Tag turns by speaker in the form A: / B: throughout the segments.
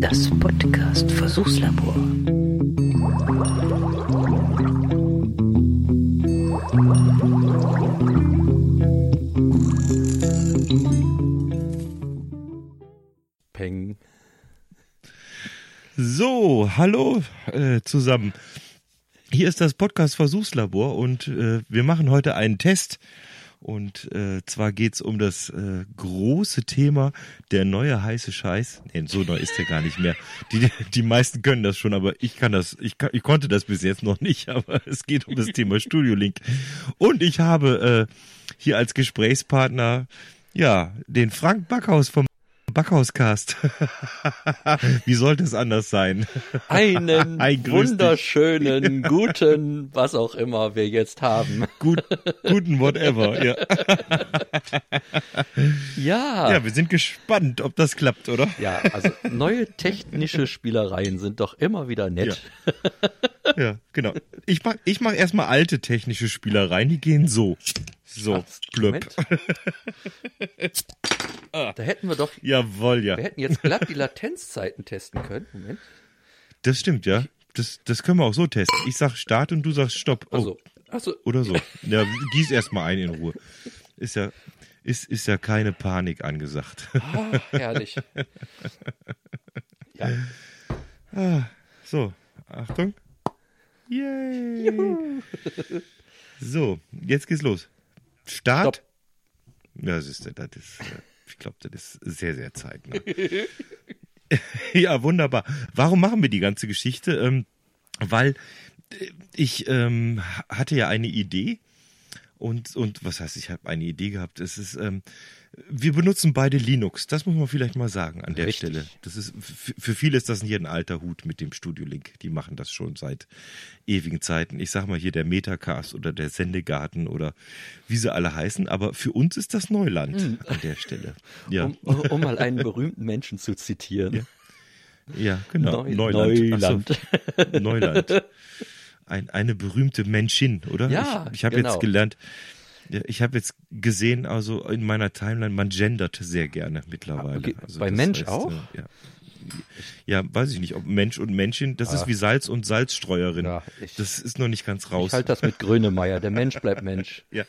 A: Das Podcast Versuchslabor.
B: Peng.
C: So, hallo äh, zusammen. Hier ist das Podcast Versuchslabor und äh, wir machen heute einen Test. Und äh, zwar geht's um das äh, große Thema der neue heiße Scheiß. Nee, so neu ist der gar nicht mehr. Die, die meisten können das schon, aber ich kann das, ich, kann, ich konnte das bis jetzt noch nicht, aber es geht um das Thema Studio Link. Und ich habe äh, hier als Gesprächspartner ja den Frank Backhaus vom Backhauscast. Wie sollte es anders sein?
B: Einen
C: Ein grüß dich.
B: wunderschönen, guten, was auch immer wir jetzt haben.
C: Gut, guten whatever. Ja.
B: Ja.
C: ja, wir sind gespannt, ob das klappt, oder?
B: Ja, also neue technische Spielereien sind doch immer wieder nett.
C: Ja, genau. Ich mach, ich mach erstmal alte technische Spielereien, die gehen so. So, blöpp.
B: Moment. Da hätten wir doch,
C: Jawohl, ja.
B: wir hätten jetzt glatt die Latenzzeiten testen können. Moment.
C: Das stimmt, ja. Das, das können wir auch so testen. Ich sag Start und du sagst Stopp. Oh,
B: Also, also
C: Oder so. Ja, gieß erstmal ein in Ruhe. Ist ja, ist, ist ja keine Panik angesagt.
B: ah, herrlich. Ja,
C: So, Achtung. Yay. So, jetzt geht's los. Start.
B: Stopp.
C: Ja, das ist, das ist, äh, ich glaube, das ist sehr, sehr zeitnah. ja, wunderbar. Warum machen wir die ganze Geschichte? Ähm, weil äh, ich ähm, hatte ja eine Idee und, und was heißt, ich habe eine Idee gehabt. Es ist, ähm, wir benutzen beide Linux. Das muss man vielleicht mal sagen an der
B: Richtig.
C: Stelle. Das ist für viele ist das hier ein alter Hut mit dem Studio Link. Die machen das schon seit ewigen Zeiten. Ich sag mal hier der Metacast oder der Sendegarten oder wie sie alle heißen. Aber für uns ist das Neuland an der Stelle. Ja,
B: um, um mal einen berühmten Menschen zu zitieren.
C: ja, genau.
B: Neu-
C: Neuland. Ach so. Neuland. Ein, eine berühmte Menschin, oder?
B: Ja,
C: ich ich habe
B: genau.
C: jetzt gelernt, ja, ich habe jetzt gesehen, also in meiner Timeline, man gendert sehr gerne mittlerweile.
B: Ah, okay.
C: Also
B: Bei Mensch auch?
C: äh, ja. ja, weiß ich nicht, ob Mensch und Menschin, das ist wie Salz und Salzstreuerin.
B: Ja, ich-
C: das ist noch nicht ganz raus.
B: Ich halte das mit Grönemeyer. Der Mensch bleibt Mensch.
C: Ja.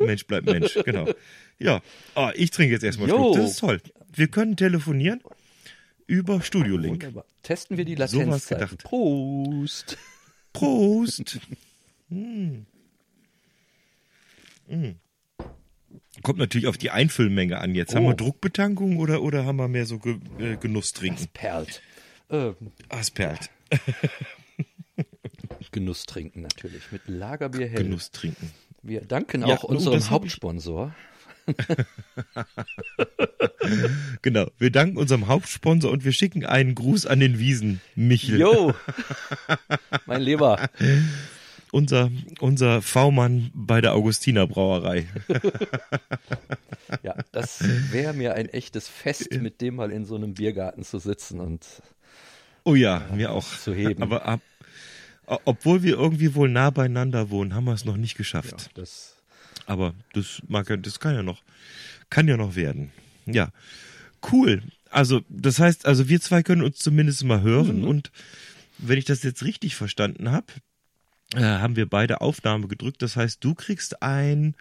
C: Mensch bleibt Mensch, genau. Ja, ah, ich trinke jetzt erstmal. Schluck. Das ist toll. Wir können telefonieren über Studio Link.
B: Wunderbar. Testen wir die Latenzzeiten.
C: gedacht.
B: Prost.
C: Prost! Hm. Hm. Kommt natürlich auf die Einfüllmenge an. Jetzt haben
B: Oh.
C: wir Druckbetankung oder, oder haben wir mehr so Ge äh, Genuss trinken?
B: Perlt. Äh,
C: Ah, es perlt.
B: Genuss trinken natürlich. Mit Lagerbier hell.
C: Genuss trinken.
B: Wir danken
C: Ja,
B: auch
C: oh,
B: unserem Hauptsponsor.
C: Genau. Wir danken unserem Hauptsponsor und wir schicken einen Gruß an den Wiesen, Michel.
B: Jo, mein Lieber.
C: Unser, unser V-Mann bei der Augustiner Brauerei.
B: Ja, das wäre mir ein echtes Fest, mit dem mal in so einem Biergarten zu sitzen und
C: Oh ja, mir auch.
B: zu heben.
C: Aber ab, obwohl wir irgendwie wohl nah beieinander wohnen, haben wir es noch nicht geschafft.
B: das
C: Aber das mag ja, das kann ja noch, kann ja noch werden. Ja. Cool. Also, das heißt, also wir zwei können uns zumindest mal hören und wenn ich das jetzt richtig verstanden habe, äh, haben wir beide Aufnahme gedrückt. Das heißt, du kriegst ein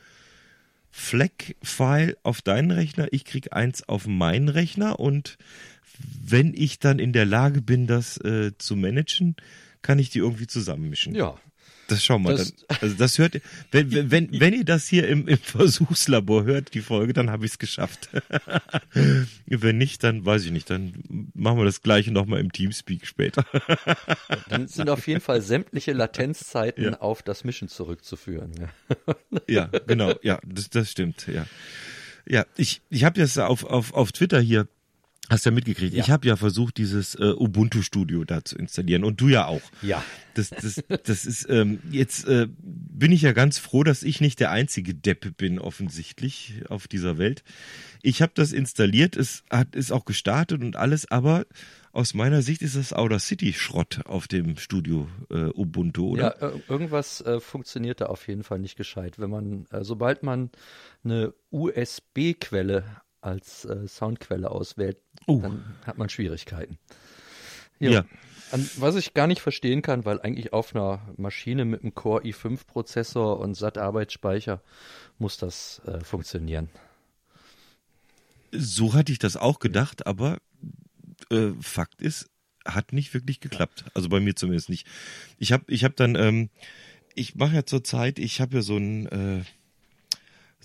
C: Fleck-File auf deinen Rechner, ich krieg eins auf meinen Rechner und wenn ich dann in der Lage bin, das äh, zu managen, kann ich die irgendwie zusammenmischen.
B: ja,
C: Das schauen wir
B: Das-
C: dann. Also das hört, wenn, wenn, wenn, wenn ihr das hier im, im Versuchslabor hört, die Folge, dann habe ich es geschafft. wenn nicht, dann weiß ich nicht, dann machen wir das gleiche nochmal im Teamspeak später.
B: dann sind auf jeden Fall sämtliche Latenzzeiten
C: Ja.
B: auf das Mischen zurückzuführen. Ja.
C: ja, genau, ja, das, das stimmt, ja. Ja, ich, ich habe das auf, auf, auf Twitter hier, hast du ja mitgekriegt,
B: Ja.
C: ich habe ja versucht, dieses äh, Ubuntu-Studio da zu installieren und du ja auch.
B: Ja.
C: Das, das, das ist, ähm, jetzt äh, bin ich ja ganz froh, dass ich nicht der einzige Depp bin, offensichtlich, auf dieser Welt. Ich habe das installiert, es hat, ist auch gestartet und alles, aber aus meiner Sicht ist das Outer City Schrott auf dem Studio äh, Ubuntu, oder?
B: Ja, ir- irgendwas äh, funktioniert da auf jeden Fall nicht gescheit. Wenn man, äh, sobald man eine USB-Quelle als äh, Soundquelle auswählt,
C: Oh.
B: dann hat man Schwierigkeiten.
C: Ja.
B: An, was ich gar nicht verstehen kann, weil eigentlich auf einer Maschine mit einem Core i5-Prozessor und SAT-Arbeitsspeicher muss das äh, funktionieren.
C: So hatte ich das auch gedacht, aber äh, Fakt ist, hat nicht wirklich geklappt. Also bei mir zumindest nicht. Ich habe ich hab dann, ähm, ich mache ja zurzeit, ich habe ja so ein äh,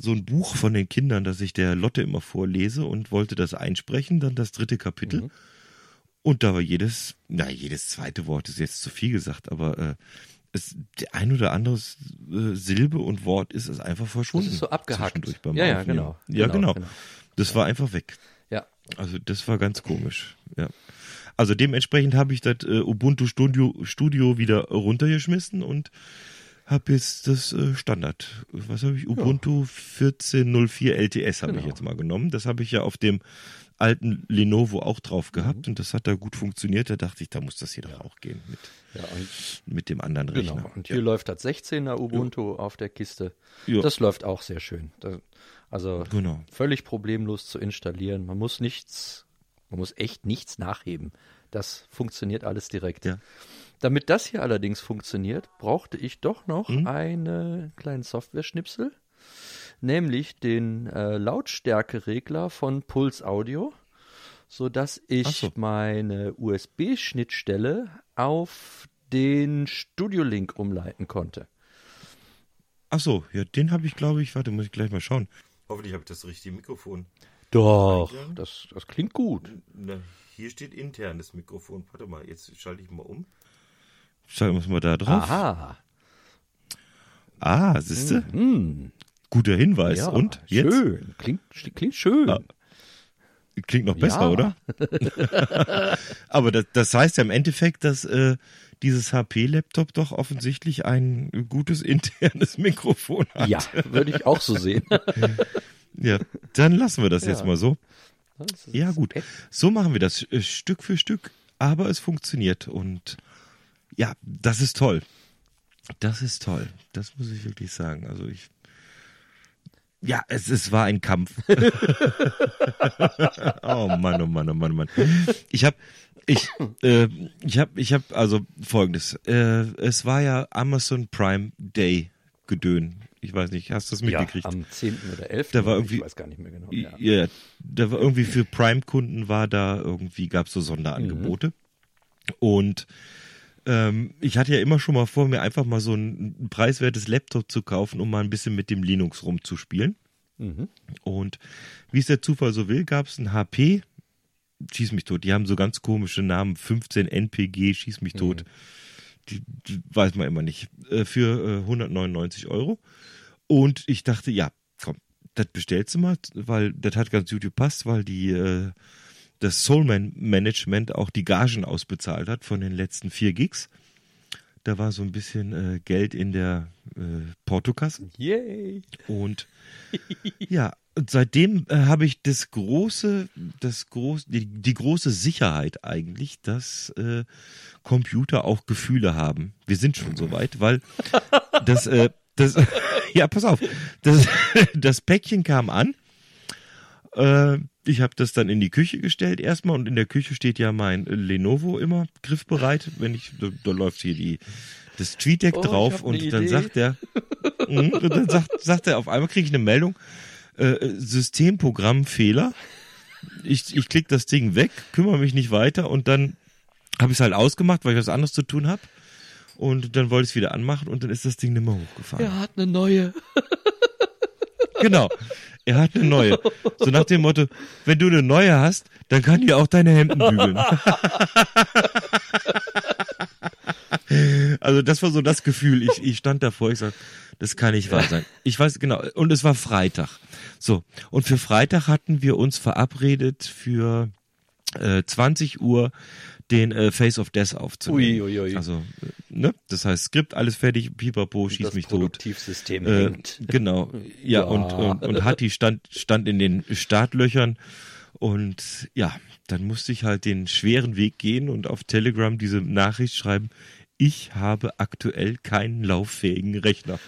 C: so ein Buch von den Kindern, das ich der Lotte immer vorlese und wollte das einsprechen, dann das dritte Kapitel.
B: Mhm.
C: Und da war jedes, na jedes zweite Wort ist jetzt zu viel gesagt, aber äh, es, der ein oder andere äh, Silbe und Wort ist es einfach verschwunden.
B: Das ist so abgehackt.
C: beim
B: Ja, ja, genau.
C: Ja,
B: Genau,
C: genau.
B: genau.
C: Das war einfach weg.
B: Ja,
C: Also das war ganz komisch, ja. Also dementsprechend habe ich das äh, Ubuntu Studio, Studio wieder runtergeschmissen und habe jetzt das äh, Standard, was habe ich, Ubuntu 14.04 LTS habe ich
B: Genau.
C: jetzt mal genommen. Das habe ich ja auf dem alten Lenovo auch drauf gehabt
B: Mhm.
C: und das hat da gut funktioniert. Da dachte ich, da muss das hier doch auch gehen mit,
B: ja
C: mit dem anderen Rechner.
B: genau. Und hier läuft das 16er Ubuntu auf der Kiste.
C: Ja.
B: Das läuft auch sehr schön. Also
C: Genau.
B: völlig problemlos zu installieren. Man muss nichts, man muss echt nichts nachheben. Das funktioniert alles direkt.
C: Ja.
B: Damit das hier allerdings funktioniert, brauchte ich doch noch
C: Mhm.
B: einen kleinen Software-Schnipsel, nämlich den äh, Lautstärkeregler von Pulse Audio, sodass ich
C: so.
B: meine USB-Schnittstelle auf den Studio Link umleiten konnte.
C: Ach so, ja, den habe ich, glaube ich, warte, muss ich gleich mal schauen. Hoffentlich habe ich das richtige Mikrofon.
B: Doch, das, das klingt gut.
C: Na, hier steht internes Mikrofon. Warte mal, jetzt schalte ich mal um. Schalten wir es mal da drauf.
B: Aha.
C: Ah, siehst du?
B: Hm.
C: Guter Hinweis.
B: Ja,
C: Und jetzt?
B: Schön. Klingt, klingt schön.
C: Ah. Klingt noch besser,
B: Ja.
C: oder? Aber das, das heißt ja im Endeffekt, dass äh, dieses HP-Laptop doch offensichtlich ein gutes internes Mikrofon hat.
B: Ja, würde ich auch so sehen.
C: Ja, dann lassen wir das
B: Ja.
C: jetzt mal so. Ja, gut. So machen wir das äh, Stück für Stück. Aber es funktioniert. Und ja, das ist toll. Das ist toll. Das muss ich wirklich sagen. Also ich. Ja, es, es war ein Kampf. oh Mann, oh Mann, oh Mann, oh Mann. Ich habe, ich, äh, ich habe, ich habe, also folgendes. Äh, es war ja Amazon Prime Day Gedön. Ich weiß nicht, hast du das
B: Ja,
C: mitgekriegt?
B: am 10. oder 11.
C: Da war
B: ich
C: irgendwie-
B: weiß gar nicht mehr genau.
C: Ja.
B: Ja.
C: da war irgendwie für Prime-Kunden war da irgendwie, gab es so Sonderangebote. Und ähm, ich hatte ja immer schon mal vor, mir einfach mal so ein, preiswertes Laptop zu kaufen, um mal ein bisschen mit dem Linux rumzuspielen.
B: Mhm.
C: Und wie es der Zufall so will, gab es ein HP, schieß mich tot, die haben so ganz komische Namen, 15 NPG, schieß mich tot. Die, die weiß man immer nicht. Äh, für äh, 199 Euro. Und ich dachte, ja, komm, das bestellst du mal, weil das hat ganz gut gepasst, weil die äh, das Soulman Management auch die Gagen ausbezahlt hat von den letzten vier Gigs. Da war so ein bisschen äh, Geld in der äh, Portokasse.
B: Yay.
C: Und ja, seitdem äh, habe ich das große, das groß, die, die große Sicherheit eigentlich, dass äh, Computer auch Gefühle haben. Wir sind schon so weit, weil das, äh, das, ja, pass auf, das, das Päckchen kam an. Äh, ich habe das dann in die Küche gestellt erstmal und in der Küche steht ja mein Lenovo immer griffbereit. Wenn ich, da, da läuft hier die das TweetDeck
B: Oh, ich
C: drauf und
B: ne
C: dann
B: Idee.
C: sagt er, Mhm, und dann sagt, sagt er, auf einmal kriege ich eine Meldung, äh, Systemprogrammfehler. Ich, ich klicke das Ding weg, kümmere mich nicht weiter und dann habe ich es halt ausgemacht, weil ich was anderes zu tun habe. Und dann wollte ich es wieder anmachen und dann ist das Ding nicht mehr hochgefahren.
B: Er hat eine neue.
C: Genau. Er hat eine neue. So nach dem Motto, wenn du eine neue hast, dann kann die auch deine Hemden bügeln. Also das war so das Gefühl. Ich, ich stand davor, ich sag, das kann nicht wahr sein. Ich weiß genau. Und es war Freitag. So. Und für Freitag hatten wir uns verabredet für äh, 20 Uhr den äh, Face of Death aufzunehmen.
B: Ui, ui, ui.
C: Also, äh, ne? Das heißt, Skript, alles fertig, pipapo, schieß
B: das
C: mich tot.
B: Produktivsystem
C: Äh, genau. Ja,
B: Ja.
C: Und, und, und Hatti stand, stand in den Startlöchern. Und ja, dann musste ich halt den schweren Weg gehen und auf Telegram diese Nachricht schreiben. ich habe aktuell keinen lauffähigen Rechner.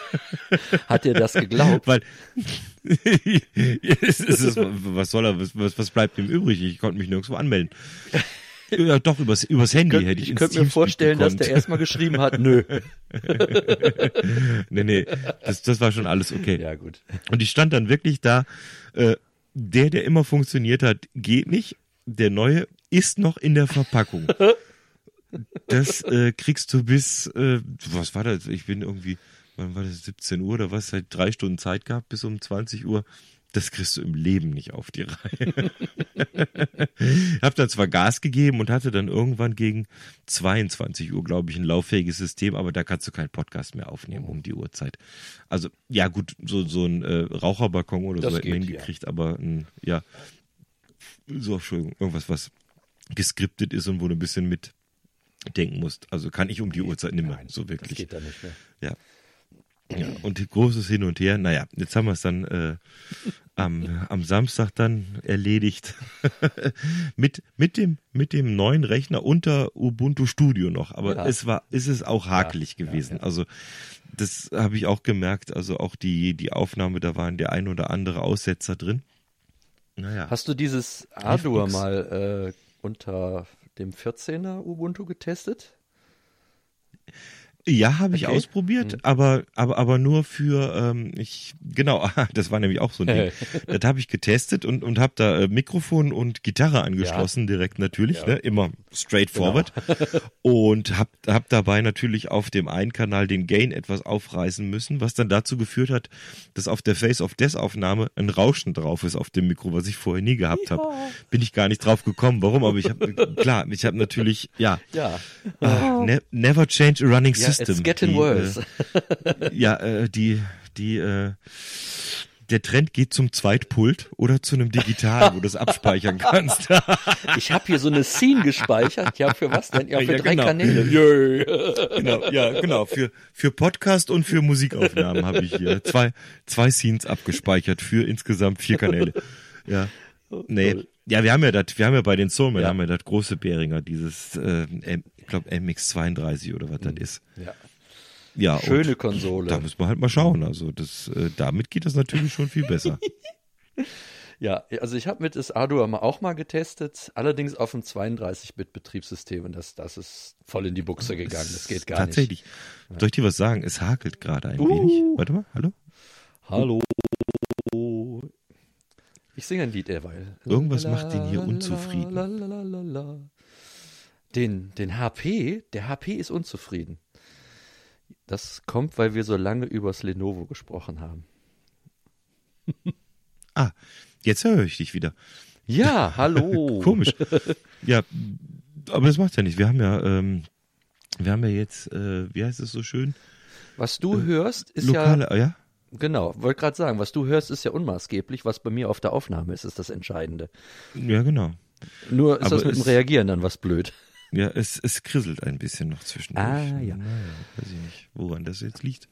B: Hat er das geglaubt?
C: Weil es ist, was soll er, was, was bleibt ihm übrig? Ich konnte mich nirgendwo anmelden. Ja, doch, übers, übers Handy hätte ich
B: Ich könnte mir vorstellen, dass der erstmal geschrieben hat, nö.
C: nee, nee, das, das war schon alles okay.
B: Ja, gut.
C: Und ich stand dann wirklich da, äh, der, der immer funktioniert hat, geht nicht. Der neue ist noch in der Verpackung. Das äh, kriegst du bis, äh, was war das? Ich bin irgendwie, wann war das, 17 Uhr oder was? Seit drei Stunden Zeit gehabt bis um 20 Uhr. Das kriegst du im Leben nicht auf die Reihe. hab dann zwar Gas gegeben und hatte dann irgendwann gegen 22 Uhr, glaube ich, ein lauffähiges System, aber da kannst du keinen Podcast mehr aufnehmen um die Uhrzeit. Also, ja, gut, so, so ein äh, Raucherbalkon oder
B: Das
C: so hätten wir hingekriegt, aber ein, ja, so, Entschuldigung, irgendwas, was geskriptet ist und wo du ein bisschen mitdenken musst. Also kann ich um die Uhrzeit nicht mehr,
B: Nein,
C: so
B: Das
C: wirklich.
B: geht da nicht mehr.
C: Ja. Ja, und großes Hin und Her. Naja, jetzt haben wir es dann äh, am, am Samstag dann erledigt. mit, mit, dem, mit dem neuen Rechner unter Ubuntu Studio noch. Aber
B: Ja.
C: es war, ist es auch hakelig
B: Ja,
C: gewesen.
B: ja.
C: Also das habe ich auch gemerkt. Also auch die, die Aufnahme, da waren der ein oder andere Aussetzer drin. Naja.
B: Hast du dieses
C: nix.
B: mal äh, unter dem 14er Ubuntu getestet?
C: Ja, habe ich
B: Okay.
C: ausprobiert, aber, aber, aber nur für, ähm, ich, genau, das war nämlich auch so ein Ding. das habe ich getestet und, und habe da äh, Mikrofon und Gitarre angeschlossen, direkt natürlich,
B: Ja.
C: ne, immer straightforward. und habe hab dabei natürlich auf dem einen Kanal den Gain etwas aufreißen müssen, was dann dazu geführt hat, dass auf der Face of Death Aufnahme ein Rauschen drauf ist auf dem Mikro, was ich vorher nie gehabt habe. Bin ich gar nicht drauf gekommen. Warum? Aber ich habe, klar, ich habe natürlich, ja,
B: Ja.
C: ah, ne, never change a running
B: Ja,
C: system.
B: it's getting
C: Die,
B: worse.
C: Äh, ja, äh, die, die, äh, der Trend geht zum Zweitpult oder zu einem Digital, wo du es abspeichern kannst.
B: Ich habe hier so eine Scene gespeichert. Ja, für was denn? Ja, für
C: Ja,
B: drei
C: genau.
B: Kanäle. Yay.
C: genau, ja, genau. Für, für Podcast und für Musikaufnahmen habe ich hier zwei, zwei Scenes abgespeichert für insgesamt vier Kanäle. Ja. Nee.
B: Toll.
C: Ja, wir haben ja das, wir haben ja bei den Soulmen,
B: Ja.
C: haben wir das große Beringer, dieses, äh, glaube MX32 oder was das ist.
B: Ja.
C: Ja,
B: Schöne Konsole.
C: Da müssen wir halt mal schauen. Also das, äh, damit geht das natürlich schon viel besser.
B: Ja, also ich habe mit das Ardour mal auch mal getestet, allerdings auf dem 32-Bit-Betriebssystem und das, das ist voll in die Buchse gegangen. Das geht gar
C: Tatsächlich. Soll ich dir was sagen? Es hakelt gerade ein
B: Uh.
C: wenig. Warte mal, hallo?
B: nicht. Hallo. Ich singe ein Lied derweil.
C: Irgendwas macht den hier unzufrieden.
B: Den, den HP, der HP ist unzufrieden. Das kommt, weil wir so lange übers Lenovo gesprochen haben.
C: Ah, jetzt höre ich dich wieder.
B: Ja, hallo.
C: Komisch. Ja, aber das macht ja nicht. Wir haben ja, ähm, wir haben ja jetzt, äh, wie heißt es so schön?
B: Was du hörst, ist
C: Lokale, ja?
B: ja, genau, wollte gerade sagen, was du hörst, ist ja unmaßgeblich. Was bei mir auf der Aufnahme ist, ist das Entscheidende.
C: Ja, genau.
B: Nur ist
C: Aber
B: das mit dem Reagieren dann was blöd.
C: Ja, es, es krisselt ein bisschen noch zwischendurch.
B: Ah, ja.
C: Naja, weiß ich nicht, woran das jetzt liegt.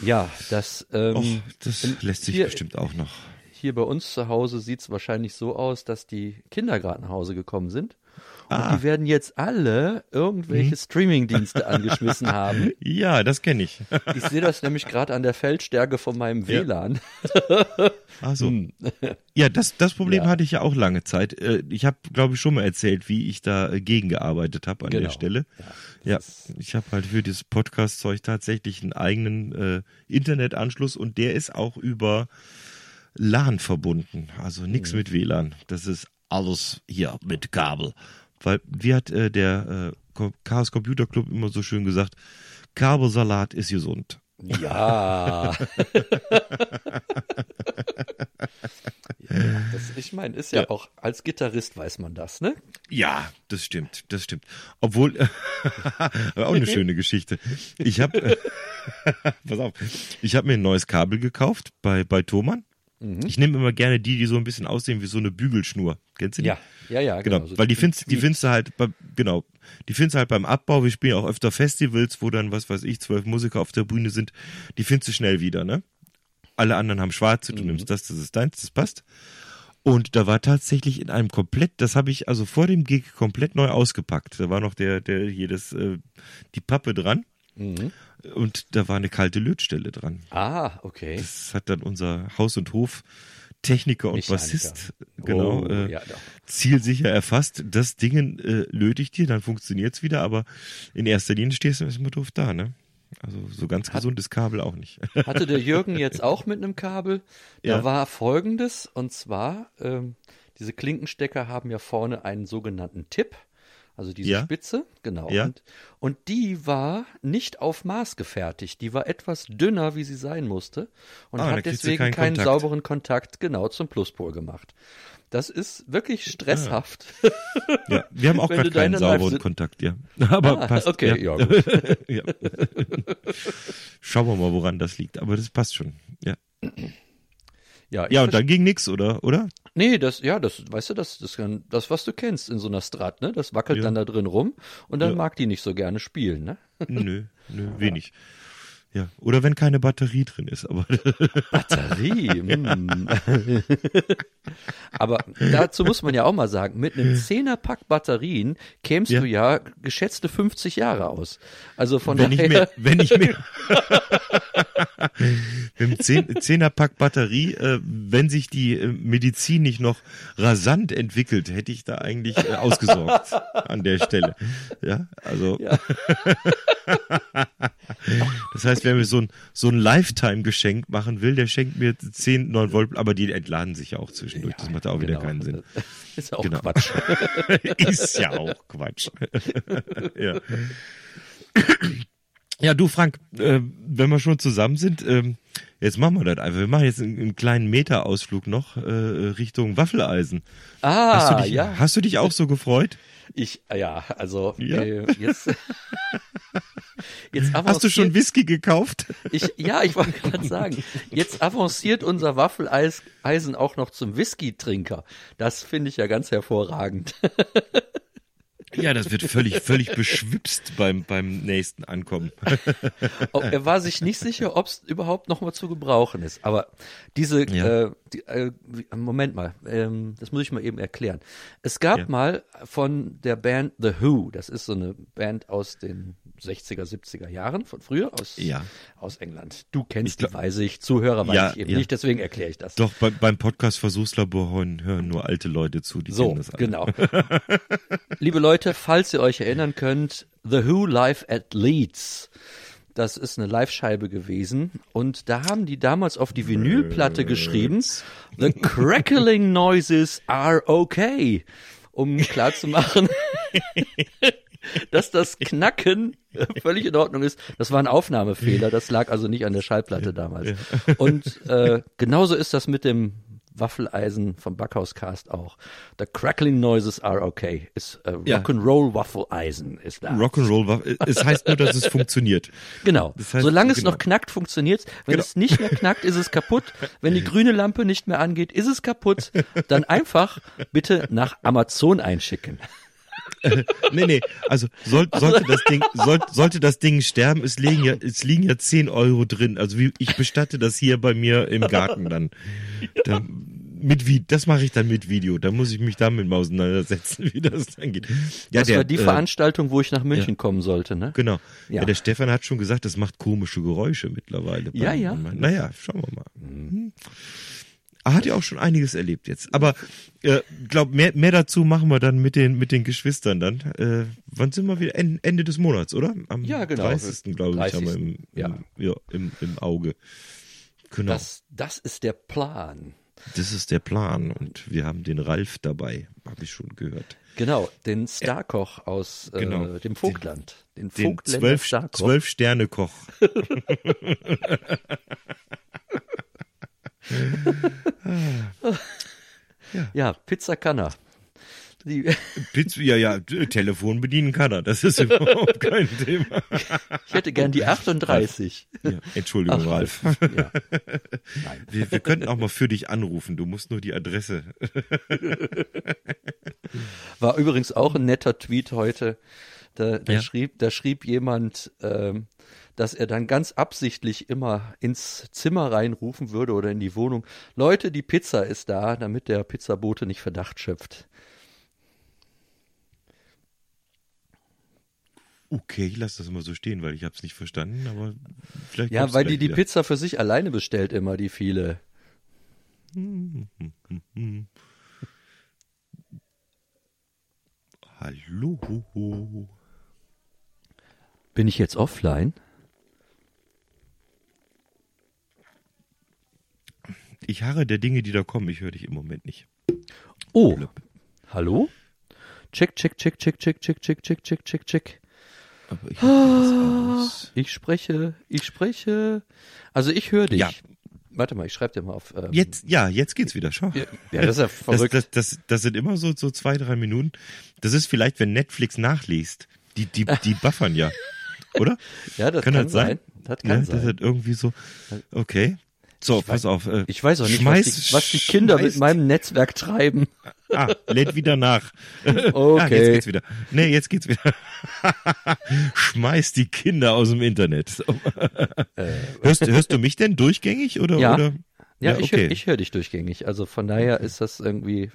B: Ja, das, ähm,
C: Och, das
B: in-
C: lässt sich
B: hier-
C: bestimmt auch noch.
B: Hier bei uns zu Hause sieht es wahrscheinlich so aus, dass die Kinder gerade nach Hause gekommen sind. Und
C: Ah.
B: die werden jetzt alle irgendwelche Streaming-Dienste angeschmissen haben.
C: Ja, das kenne ich.
B: Ich sehe das nämlich gerade an der Feldstärke von meinem
C: Ja.
B: WLAN.
C: Also, ja, das, das Problem
B: Hm. Ja.
C: hatte ich ja auch lange Zeit. Äh, Ich habe, glaube ich, schon mal erzählt, wie ich da äh, gegengearbeitet habe an
B: Genau.
C: der Stelle.
B: Ja,
C: Ja, ich habe halt für dieses Podcast-Zeug tatsächlich einen eigenen äh, Internetanschluss und der ist auch über LAN verbunden. Also nichts
B: Mhm.
C: mit WLAN. Das ist alles hier mit Kabel. Weil, wie hat äh, der äh, Chaos Computer Club immer so schön gesagt, Kabelsalat ist gesund.
B: Ja. ja das, ich meine, ist ja,
C: Ja.
B: auch, als Gitarrist weiß man das, ne?
C: Ja, das stimmt, das stimmt. Obwohl, auch eine schöne Geschichte. Ich habe, pass auf, ich habe mir ein neues Kabel gekauft bei, bei Thomann. Ich nehme immer gerne die, die so ein bisschen aussehen wie so eine Bügelschnur. Kennst du die?
B: Ja, ja, ja,
C: Genau,
B: genau. so
C: weil die findest, die findest du halt, bei, genau, die findest du halt beim Abbau. Wir spielen auch öfter Festivals, wo dann, was weiß ich, zwölf Musiker auf der Bühne sind. Die findest du schnell wieder, ne? Alle anderen haben schwarze, du
B: Mhm.
C: nimmst das, das ist deins, das passt. Und da war tatsächlich in einem komplett, das habe ich also vor dem Gig komplett neu ausgepackt. Da war noch der, der hier das, äh, die Pappe dran
B: Mhm.
C: und da war eine kalte Lötstelle dran.
B: Ah, okay.
C: Das hat dann unser Haus- und Hof Techniker und
B: Mechaniker.
C: Bassist genau
B: Oh,
C: äh,
B: ja,
C: zielsicher erfasst. Das Ding äh, löte ich dir, dann funktioniert's wieder, aber in erster Linie stehst du erstmal doof da, ne? Also so ganz gesundes Kabel auch nicht.
B: Hatte der Jürgen jetzt auch mit einem Kabel. Da
C: Ja.
B: war folgendes, und zwar, ähm, diese Klinkenstecker haben ja vorne einen sogenannten Tipp, also diese
C: Ja.
B: Spitze, genau.
C: Ja.
B: Und, und die war nicht auf Maß gefertigt. Die war etwas dünner, wie sie sein musste. Und
C: Ah,
B: hat deswegen
C: keinen
B: keinen
C: Kontakt.
B: sauberen Kontakt genau zum Pluspol gemacht. Das ist wirklich stresshaft.
C: Ja, wir haben auch gerade keinen sauberen
B: Live-
C: Kontakt, ja. Aber
B: Ah,
C: passt.
B: okay,
C: ja.
B: ja, gut.
C: ja. Schauen wir mal, woran das liegt. Aber das passt schon. Ja,
B: Ja,
C: ja und dann ging nix, oder? Oder?
B: Nee, das, ja, das, weißt du, das, das kann, das, was du kennst in so einer Strat, ne? Das wackelt
C: Ja.
B: dann da drin rum und dann
C: Ja.
B: mag die nicht so gerne spielen, ne?
C: Nö, nö, wenig. Ja, oder wenn keine Batterie drin ist, aber
B: Batterie. mm. Aber dazu muss man ja auch mal sagen, mit einem Zehnerpack Batterien kämst
C: Ja.
B: du ja geschätzte 50 Jahre aus. Also von
C: wenn ich
B: daher,
C: mehr, wenn ich mehr. Mit Zehn- Zehnerpack Batterie, äh, wenn sich die äh, Medizin nicht noch rasant entwickelt, hätte ich da eigentlich äh, ausgesorgt an der Stelle. Ja, also.
B: Ja.
C: das heißt, wer mir so ein, so ein Lifetime-Geschenk machen will, der schenkt mir 10, 9 Volt, aber die entladen sich ja auch zwischendurch. das macht ja auch wieder
B: genau.
C: keinen Sinn.
B: ist ja auch
C: Genau.
B: Quatsch.
C: Ist ja auch Quatsch. ja. ja, du Frank, äh, wenn wir schon zusammen sind, ähm, jetzt machen wir das einfach. Wir machen jetzt einen, einen kleinen Meterausflug noch äh, Richtung Waffeleisen. hast, du
B: Ah,
C: dich,
B: ja.
C: hast du dich auch so gefreut?
B: Ich, ja, also
C: Ja.
B: Äh, jetzt, jetzt
C: Hast du schon Whisky gekauft?
B: Ich, ja, ich wollte gerade sagen, jetzt avanciert unser Waffeleisen auch noch zum Whisky-Trinker. Das finde ich ja ganz hervorragend.
C: Ja, das wird völlig, völlig beschwipst beim, beim nächsten Ankommen.
B: Oh, er war sich nicht sicher, ob es überhaupt noch mal zu gebrauchen ist. Aber diese,
C: Ja.
B: äh, die, äh, Moment mal, ähm, das muss ich mal eben erklären. Es gab
C: Ja.
B: mal von der Band The Who, das ist so eine Band aus den 60er, 70er Jahren, von früher, aus,
C: Ja.
B: aus England. Du kennst
C: glaub-
B: die, weiß ich, Zuhörer weiß
C: Ja,
B: ich eben
C: ja.
B: nicht, deswegen erkläre ich das.
C: Doch, bei, beim Podcast Versuchslabor hören, hören nur alte Leute zu, die
B: So,
C: kennen das alle.
B: genau. Liebe Leute, falls ihr euch erinnern könnt, The Who Live at Leeds. Das ist eine Live-Scheibe gewesen. Und da haben die damals auf die Vinylplatte geschrieben, The crackling noises are okay. Um klarzumachen, dass das Knacken völlig in Ordnung ist. Das war ein Aufnahmefehler. Das lag also nicht an der Schallplatte damals. Und äh, genauso ist das mit dem Waffeleisen vom Backhauscast auch. The crackling noises are okay. Ist äh,
C: Ja.
B: Rock'n'Roll Waffeleisen ist da.
C: Rock'n'Roll war, es heißt nur, dass es funktioniert.
B: Genau.
C: Das heißt,
B: Solange es
C: genau.
B: noch knackt, funktioniert's. Wenn
C: Genau.
B: es nicht mehr knackt, ist es kaputt. Wenn die grüne Lampe nicht mehr angeht, ist es kaputt. Dann einfach bitte nach Amazon einschicken.
C: Nee, nee, also soll, sollte das Ding, soll, sollte das Ding sterben, es liegen ja, es liegen ja 10 Euro drin. Also wie, ich bestatte das hier bei mir im Garten dann. Da, mit wie, das mache ich dann mit Video. Da muss ich mich damit mal auseinandersetzen, wie das dann geht. Ja,
B: Das
C: der,
B: war die
C: äh,
B: Veranstaltung, wo ich nach München kommen sollte, ne?
C: Genau. Ja.
B: Ja.
C: der Stefan hat schon gesagt, das macht komische Geräusche mittlerweile.
B: Ja, ja.
C: Naja, schauen wir mal. Mhm. Er hat ja auch schon einiges erlebt jetzt. Aber äh, glaub, mehr, mehr dazu machen wir dann mit den, mit den Geschwistern dann. Äh, wann sind wir wieder? En- Ende des Monats, oder? Am
B: Ja, genau.
C: 30. glaube ich, haben wir im,
B: 30., ja.
C: im, ja, im, im Auge. Genau. Das,
B: Das, das ist der Plan.
C: ist der Plan. Und wir haben den Ralf dabei, habe ich schon gehört.
B: Genau, den Starkoch aus äh,
C: Genau.
B: dem Vogtland. Den,
C: Den
B: Vogtländer
C: zwölf,
B: Starkoch.
C: zwölf
B: Ja, Pizza kann er. Die,
C: Pizza, ja, ja, Telefon bedienen kann er. Das ist überhaupt kein Thema.
B: ich hätte gern die 38.
C: Ja, Entschuldigung,
B: Ach,
C: Ralf.
B: Ja. Nein.
C: Wir, wir könnten auch mal für dich anrufen. Du musst nur die Adresse.
B: War übrigens auch ein netter Tweet heute. Da, da
C: Ja.
B: schrieb, da schrieb jemand, ähm, dass er dann ganz absichtlich immer ins Zimmer reinrufen würde oder in die Wohnung, Leute, die Pizza ist da, damit der Pizzabote nicht Verdacht schöpft.
C: Okay, ich lasse das mal so stehen, weil ich habe es nicht verstanden, aber vielleicht
B: Ja, weil die die
C: wieder.
B: Pizza für sich alleine bestellt immer, die viele.
C: Hallo.
B: Bin ich jetzt offline?
C: Ich harre der Dinge, die da kommen. Ich höre dich im Moment nicht.
B: Oh,
C: Blöp.
B: hallo? Check, check, check, check, check, check, check, check, check, check, check.
C: Aber ich das aus.
B: Ich spreche, ich spreche. Also ich höre dich.
C: Ja.
B: Warte mal, ich schreibe dir mal auf. Ähm,
C: Jetzt, ja, jetzt geht's wieder. Schau.
B: Ja, ja, das ist ja
C: Das,
B: verrückt.
C: das, das, das sind immer so, so zwei, drei Minuten. Das ist vielleicht, wenn Netflix nachliest. Die, die, die buffern ja. Oder?
B: ja, das
C: kann
B: kann,
C: das sein?
B: sein. Das
C: Ja,
B: kann
C: das
B: sein.
C: ist irgendwie so. Okay. So, pass auf. Äh,
B: Ich weiß auch nicht,
C: schmeiß,
B: was, die, was die Kinder mit meinem Netzwerk treiben.
C: Ah, lädt wieder nach. Ah,
B: Okay.
C: jetzt geht's wieder. Nee, jetzt geht's wieder. Schmeiß die Kinder aus dem Internet. So. hörst, hörst du mich denn durchgängig oder?
B: Äh. Ja.
C: oder?
B: Ja,
C: Ja,
B: ich,
C: okay.
B: höre ich höre dich durchgängig. Also von daher ist das irgendwie.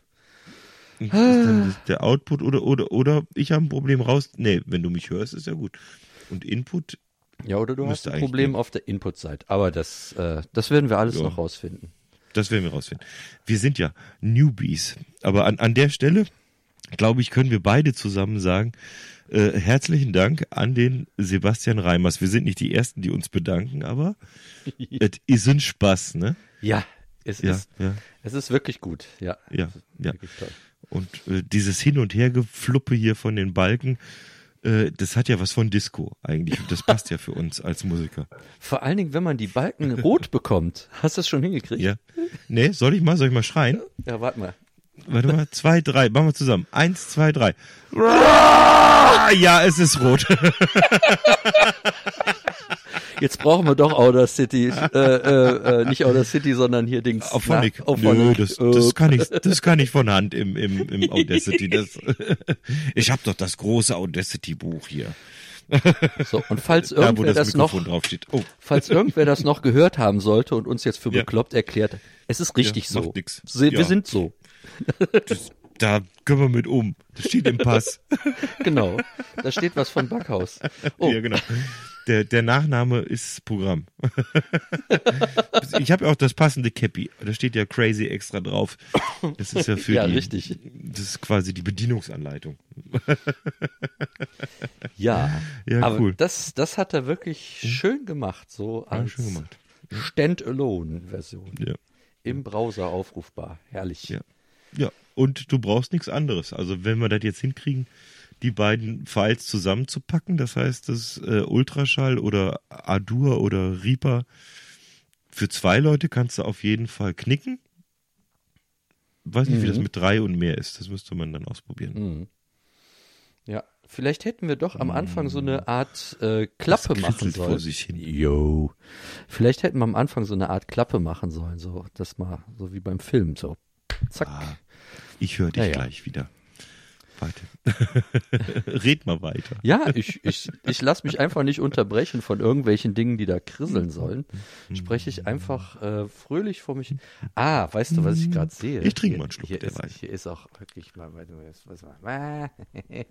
C: Ist dann das der Output oder oder oder ich habe ein Problem raus. Nee, wenn du mich hörst, ist ja gut. Und Input,
B: Ja, oder du hast ein Problem auf der Input-Seite. Aber das, äh, das werden wir alles
C: Ja.
B: noch rausfinden.
C: das werden wir rausfinden. Wir sind ja Newbies, aber an an der Stelle glaube ich, können wir beide zusammen sagen, äh, herzlichen Dank an den Sebastian Reimers. Wir sind nicht die ersten, die uns bedanken, aber es ist ein Spaß, ne?
B: Ja, es,
C: Ja,
B: ist,
C: ja,
B: es ist wirklich gut. Ja,
C: ja, ja.
B: wirklich toll.
C: Und äh, dieses Hin- und Hergefluppe hier von den Balken, äh, das hat ja was von Disco eigentlich. Und das passt ja für uns als Musiker.
B: Vor allen Dingen, wenn man die Balken rot bekommt. Hast du das schon hingekriegt?
C: Ja. Nee, soll ich mal, soll ich mal schreien?
B: Ja, warte mal.
C: Warte mal, zwei, drei, machen wir zusammen. Eins, zwei, drei. Ja, es ist rot.
B: Jetzt brauchen wir doch Outer City. Äh, äh, äh, nicht Outer City, sondern hier Dings.
C: Auf.
B: Na, auf
C: Nö, das,
B: Oh,
C: das kann ich, das kann ich von Hand im, im, im Audacity. Das, ich habe doch das große Audacity-Buch hier.
B: So, und falls
C: Da,
B: irgendwer
C: das
B: das noch.
C: Oh,
B: falls irgendwer das noch gehört haben sollte und uns jetzt für
C: Ja.
B: bekloppt erklärt, es ist richtig
C: macht
B: so. Wir
C: Ja.
B: sind so.
C: das, da können wir mit um. Das steht im Pass.
B: Genau. Da steht was von Backhaus. Oh,
C: Ja, genau. Der, der Nachname ist Programm. ich habe ja auch das passende Cappy. Da steht ja Crazy extra drauf. Das ist ja für
B: Ja,
C: die.
B: richtig.
C: Das ist quasi die Bedienungsanleitung.
B: ja.
C: Ja,
B: Aber
C: cool.
B: das, das hat er wirklich schön gemacht, so
C: Ja,
B: als
C: gemacht.
B: Standalone-Version.
C: Ja.
B: Im Browser aufrufbar. Herrlich.
C: Ja. Ja, und du brauchst nichts anderes. Also wenn wir das jetzt hinkriegen, die beiden Files zusammenzupacken, das heißt, das äh, Ultraschall oder Adur oder Reaper, für zwei Leute kannst du auf jeden Fall knicken. Weiß nicht, wie das
B: Mhm.
C: mit drei und mehr ist. Das müsste man dann ausprobieren.
B: Mhm. Ja, vielleicht hätten wir doch am Anfang so eine Art äh, Klappe
C: Das
B: machen sollen.
C: vor sich hin.
B: Yo. Vielleicht hätten wir am Anfang so eine Art Klappe machen sollen, so das mal so wie beim Film, so zack.
C: Ah, ich höre dich
B: Ja, ja.
C: gleich wieder. Weiter. Red mal weiter.
B: Ja, ich, ich, ich lasse mich einfach nicht unterbrechen von irgendwelchen Dingen, die da krisseln sollen. Spreche ich einfach äh, fröhlich vor mich. Ah, weißt du, was ich gerade sehe?
C: Ich trinke
B: Hier-
C: mal einen Schluck
B: Hier
C: derweil.
B: ist, hier ist auch wirklich mal, was mal.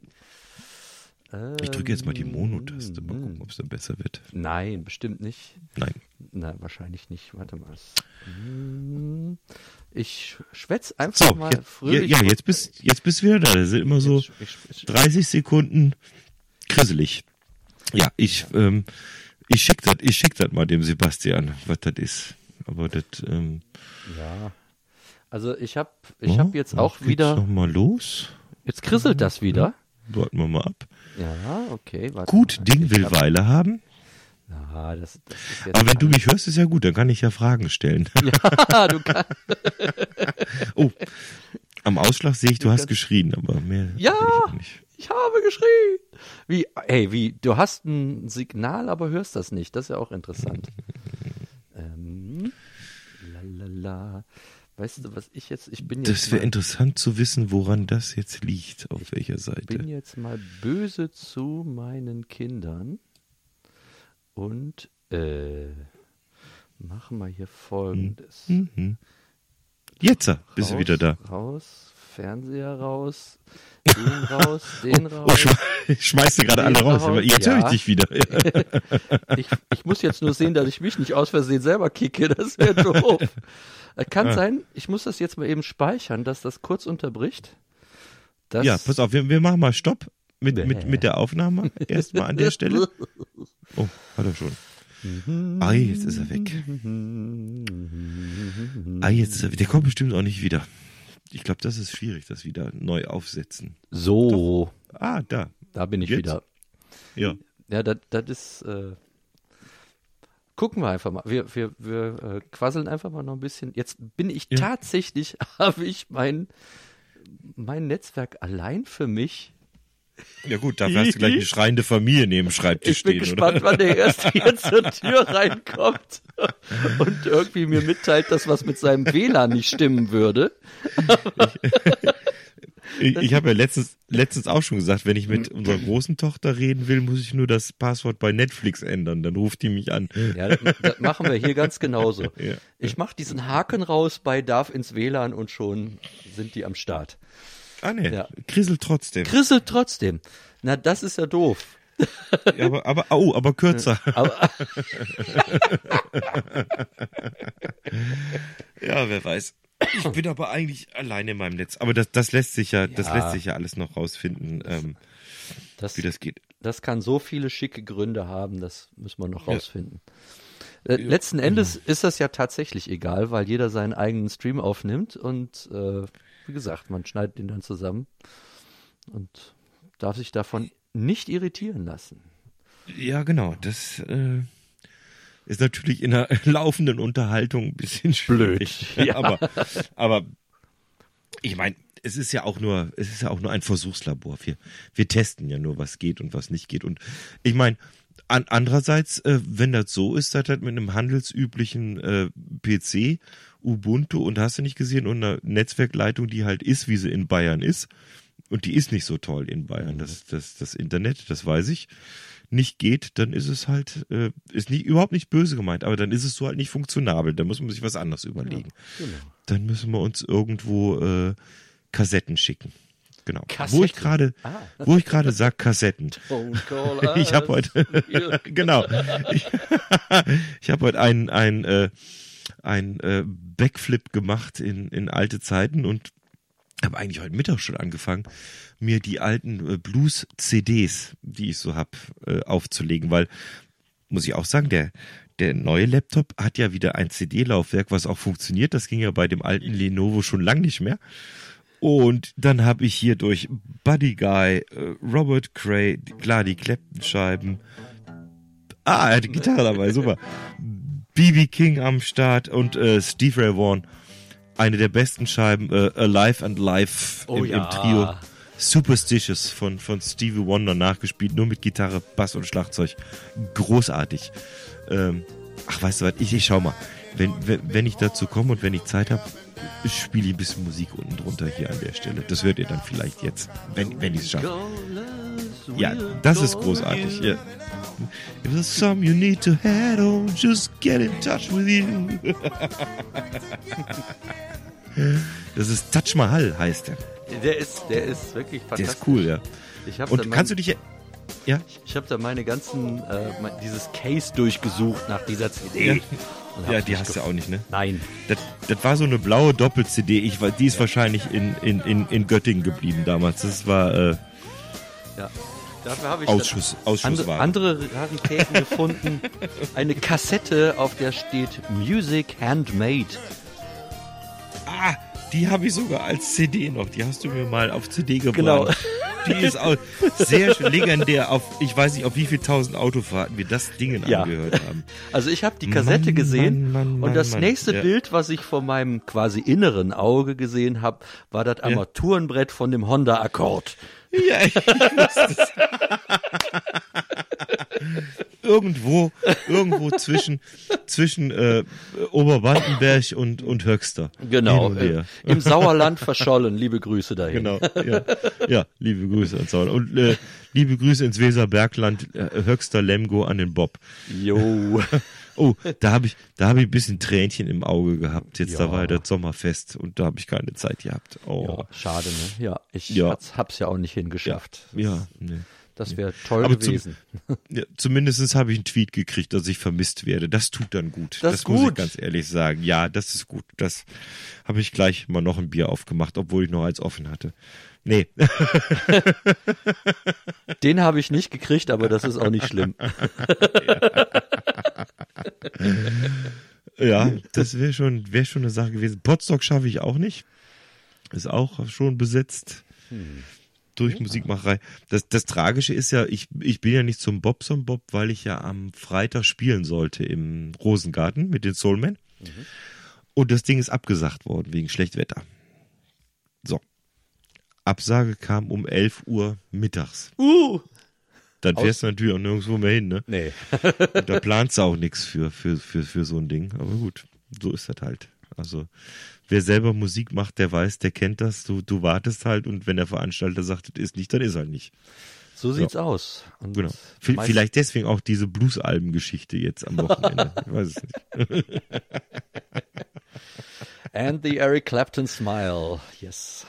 C: Ich drücke jetzt mal die Mono-Taste. Mal
B: Ähm,
C: gucken, ob es dann besser wird.
B: Nein, bestimmt nicht.
C: Nein.
B: Nein, wahrscheinlich nicht. Warte mal. Ich schwätz einfach
C: So,
B: mal
C: ja, ja,
B: fröhlich.
C: ja jetzt, bist, jetzt bist du wieder da. Das sind immer so
B: Ich- ich- ich-
C: 30 Sekunden grisselig. Ja, ich, ähm, ich schick das, ich schick das mal dem Sebastian, was das ist. Aber das, ähm,
B: Ja. Also ich habe ich
C: oh,
B: hab jetzt auch
C: geht's
B: wieder.
C: noch mal los.
B: Jetzt krisselt das wieder.
C: Warten wir mal ab.
B: Ja, okay. Warte
C: Gut,
B: mal.
C: Ding
B: Ich
C: will Weile haben.
B: Ja, das, das.
C: Aber wenn du mich hörst, ist ja gut, dann kann ich ja Fragen stellen.
B: ja, du kannst.
C: Oh, am Ausschlag sehe ich, du hast
B: kannst-
C: geschrien, aber mehr.
B: Ja.
C: ich.
B: Ich habe geschrien. Wie, ey, wie, du hast ein Signal, aber hörst das nicht. Das ist ja auch interessant. ähm, lalala. Weißt du, was ich jetzt, ich bin jetzt,
C: Das wäre interessant zu wissen, woran das jetzt liegt, auf welcher
B: bin
C: Seite.
B: jetzt mal böse zu meinen Kindern Und äh, machen wir hier folgendes.
C: Mhm. Jetzt bist du
B: Raus,
C: wieder da.
B: Raus, Fernseher raus, den raus, den
C: Oh,
B: raus.
C: schme ich schmeiß dir gerade alle raus.
B: raus,
C: Jetzt
B: ja.
C: höre ich dich wieder.
B: Ich, ich muss jetzt nur sehen, dass ich mich nicht aus Versehen selber kicke. Das wäre doof. Äh, Kann sein, ich muss das jetzt mal eben speichern, dass das kurz unterbricht. Das,
C: ja, pass auf, wir, wir machen mal Stopp mit,
B: Bäh.
C: mit, mit der Aufnahme. Erstmal an der Stelle. Oh, hat er schon. Ah, jetzt ist er weg. Ah, jetzt ist er weg. Der kommt bestimmt auch nicht wieder. Ich glaube, das ist schwierig, das wieder neu aufsetzen.
B: So,
C: Ah, da.
B: da bin ich
C: Jetzt?
B: wieder.
C: Ja.
B: Ja, das, das ist. Äh, gucken wir einfach mal. Wir, wir, wir äh, quasseln einfach mal noch ein bisschen. Jetzt bin ich
C: Ja.
B: tatsächlich, habe ich mein, mein Netzwerk allein für mich.
C: Ja gut, dafür hast du gleich eine schreiende Familie neben dem Schreibtisch
B: Ich bin
C: stehen,
B: gespannt,
C: oder?
B: wann der erste hier zur Tür reinkommt und irgendwie mir mitteilt, dass was mit seinem WLAN nicht stimmen würde.
C: Ich, ich habe ja letztens, letztens auch schon gesagt, wenn ich
B: Mhm.
C: mit unserer großen Tochter reden will, muss ich nur das Passwort bei Netflix ändern. Dann ruft die mich an.
B: Ja, das, das machen wir hier ganz genauso.
C: Ja.
B: Ich mache diesen Haken raus bei darf ins WLAN und schon sind die am Start.
C: Ah ne,
B: Ja.
C: krisselt trotzdem.
B: Krisselt trotzdem. Na, das ist ja doof.
C: Ja, aber, aber, oh, aber kürzer.
B: Aber,
C: Ja, wer weiß. Ich bin aber eigentlich alleine in meinem Netz. Aber das, das lässt sich ja, das
B: Ja.
C: lässt sich ja alles noch rausfinden, ähm,
B: das,
C: wie das geht.
B: das kann so viele schicke Gründe haben, das müssen wir noch
C: Ja.
B: rausfinden. Äh, letzten Endes ist das ja tatsächlich egal, weil jeder seinen eigenen Stream aufnimmt und äh, wie gesagt, man schneidet den dann zusammen und darf sich davon nicht irritieren lassen.
C: Ja, genau. Das äh, ist natürlich in einer laufenden Unterhaltung ein bisschen schwierig.
B: Blöd, ja.
C: aber, aber ich meine, es ist ja auch nur, es ist ja auch nur ein Versuchslabor. Wir, wir testen ja nur, was geht und was nicht geht. Und ich meine, an, andererseits, äh, wenn das so ist, seid halt mit einem handelsüblichen äh, PC, Ubuntu und hast du nicht gesehen, und einer Netzwerkleitung, die halt ist, wie sie in Bayern ist. Und die ist nicht so toll in Bayern. Das, das, das Internet, das weiß ich, nicht geht, dann ist es halt, äh, ist nicht, überhaupt nicht böse gemeint, aber dann ist es so halt nicht funktionabel. Da muss man sich was anderes überlegen.
B: Genau.
C: Dann müssen wir uns irgendwo äh, Kassetten schicken. Genau. Wo
B: Kassetten?
C: ich gerade,
B: Ah.
C: wo ich gerade sag Kassetten. Ich habe heute, genau, ich, ich habe heute einen ein, äh, ein äh, Backflip gemacht in, in alte Zeiten und habe eigentlich heute Mittag schon angefangen, mir die alten äh, Blues-CDs, die ich so hab, äh, aufzulegen, weil muss ich auch sagen, der der neue Laptop hat ja wieder ein CD-Laufwerk, was auch funktioniert. Das ging ja bei dem alten Lenovo schon lang nicht mehr. Und dann habe ich hier durch Buddy Guy, äh, Robert Cray, klar, die Clapton-Scheiben. Ah, er hat die Gitarre dabei, super. BB King am Start und äh, Steve Ray Vaughan. Eine der besten Scheiben, äh, Alive and Live
B: Oh
C: im,
B: ja.
C: im Trio. Superstitious von, von Stevie Wonder nachgespielt, nur mit Gitarre, Bass und Schlagzeug. Großartig. Ähm, ach, weißt du was, ich, ich schau mal. Wenn, wenn, wenn ich dazu komme und wenn ich Zeit habe, spiele ich ein bisschen Musik unten drunter hier an der Stelle. Das hört ihr dann vielleicht jetzt, wenn, wenn ich es schaffe. Ja, das ist großartig. Ja. If there's some you need to head on, just get in touch with you. Das ist Touch Mahal, heißt er.
B: Der ist, der ist wirklich
C: Der
B: fantastisch.
C: ist cool, ja.
B: Ich habe
C: Und
B: da,
C: kannst du
B: mein,
C: dich, ja?
B: ich hab da meine ganzen, äh, mein, dieses Case durchgesucht nach dieser CD.
C: Ja. Ja, die hast du auch nicht, ne?
B: Nein.
C: Das, das war so eine blaue Doppel-CD. Ich war, die ist wahrscheinlich in, in, in, in Göttingen geblieben damals. Das war äh,
B: Ja. Dafür habe ich
C: Ausschuss,
B: dann
C: Ausschussware.
B: andere, andere Raritäten gefunden. Eine Kassette, auf der steht Music Handmade.
C: Ah, die habe ich sogar als CD noch. Die hast du mir mal auf CD gebracht.
B: Genau.
C: Die ist auch sehr schön legendär. Auf, ich weiß nicht, auf wie viel tausend Autofahrten wir das Ding
B: Ja.
C: angehört haben.
B: Also ich habe die Kassette
C: Mann,
B: gesehen
C: Mann, Mann,
B: und das nächste
C: ja.
B: Bild, was ich vor meinem quasi inneren Auge gesehen habe, war das Armaturenbrett von dem Honda Accord.
C: Ja, ich wusste es. Irgendwo, irgendwo zwischen, zwischen äh, Oberwandenberg und, und Höxter.
B: Genau. Äh, Im Sauerland verschollen. Liebe Grüße dahin.
C: Genau, ja. ja, liebe Grüße ans Sauerland. Und äh, liebe Grüße ins Weserbergland, äh, Höxter Lemgo an den Bob.
B: Jo.
C: Oh, da habe ich, da habe ich ein bisschen Tränchen im Auge gehabt. Jetzt
B: Ja.
C: da war ja das Sommerfest und da habe ich keine Zeit gehabt. Oh,
B: Ja, schade, ne? Ja, ich
C: Ja.
B: hab's ja auch nicht hingeschafft.
C: ja, nee.
B: Das wäre toll
C: Aber zum-
B: gewesen.
C: Ja, zumindest habe ich einen Tweet gekriegt, dass ich vermisst werde. Das tut dann gut.
B: Das ist
C: muss ich
B: gut.
C: ganz ehrlich sagen. Ja, das ist gut. Das habe ich gleich mal noch ein Bier aufgemacht, obwohl ich noch eins offen hatte. Nee,
B: Den habe ich nicht gekriegt, aber das ist auch nicht schlimm.
C: ja, das wäre schon, wäre schon eine Sache gewesen. Potsdok schaffe ich auch nicht. Ist auch schon besetzt. Durch Musikmacherei. Das, das Tragische ist ja, ich, ich bin ja nicht zum Bobson Bob, weil ich ja am Freitag spielen sollte im Rosengarten mit den Soulmen. Und das Ding ist abgesagt worden wegen Schlechtwetter. So. Absage kam um 11 Uhr mittags.
B: Uh.
C: Dann fährst du natürlich auch nirgendwo mehr hin, ne?
B: Nee.
C: Und da planst du auch nichts für, für, für, für so ein Ding. Aber gut, so ist das halt. Also, wer selber Musik macht, der weiß, der kennt das. Du, du wartest halt und wenn der Veranstalter sagt, es ist nicht, dann ist halt nicht.
B: So sieht's aus. Und
C: Genau. Vielleicht deswegen auch diese Blues-Alben-Geschichte jetzt am Wochenende. Ich weiß es nicht.
B: And the Eric Clapton smile. Yes.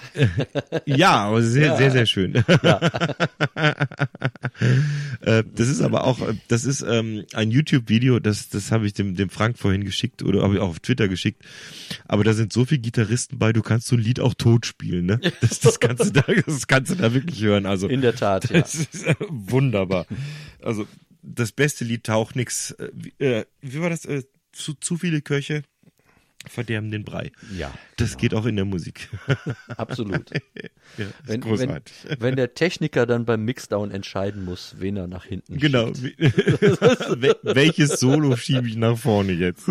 C: Ja, aber sehr, sehr, sehr schön. Äh, das ist aber auch, äh, das ist ähm, ein YouTube-Video, das, das habe ich dem, dem Frank vorhin geschickt oder habe ich auch auf Twitter geschickt. Aber da sind so viele Gitarristen bei, du kannst so ein Lied auch tot spielen, ne? Das, das, kannst, du da, das kannst du da wirklich hören. Also
B: In der Tat, ja.
C: das ist äh, wunderbar. Also das beste Lied taucht nix. Äh, wie, äh, wie war das? Äh, zu, zu viele Köche verderben den Brei.
B: Ja,
C: Das geht auch in der Musik.
B: absolut.
C: ja,
B: Wenn, wenn,
C: großartig.
B: wenn der Techniker dann beim Mixdown entscheiden muss, wen er nach hinten
C: Genau. Welches Solo schiebe ich nach vorne jetzt?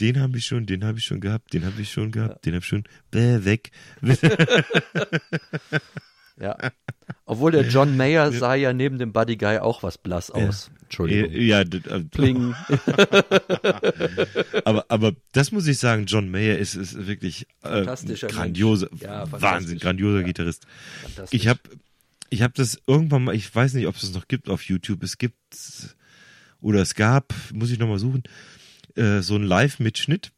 C: den habe ich schon, den habe ich schon gehabt, den habe ich schon gehabt, den habe ich schon. Bäh, weg.
B: Ja. Obwohl der John Mayer sah ja neben dem Buddy Guy auch was blass aus. Entschuldigung.
C: ja, d- äh,
B: Pling.
C: aber, aber das muss ich sagen, John Mayer ist, ist wirklich äh,
B: Fantastischer
C: grandiose,
B: Mensch. Ja.
C: Wahnsinn, grandioser
B: Ja.
C: Gitarrist. Ich habe ich hab das irgendwann mal, ich weiß nicht, ob es das noch gibt auf YouTube. Es gibt oder es gab, muss ich nochmal suchen, äh, so ein Live-Mitschnitt,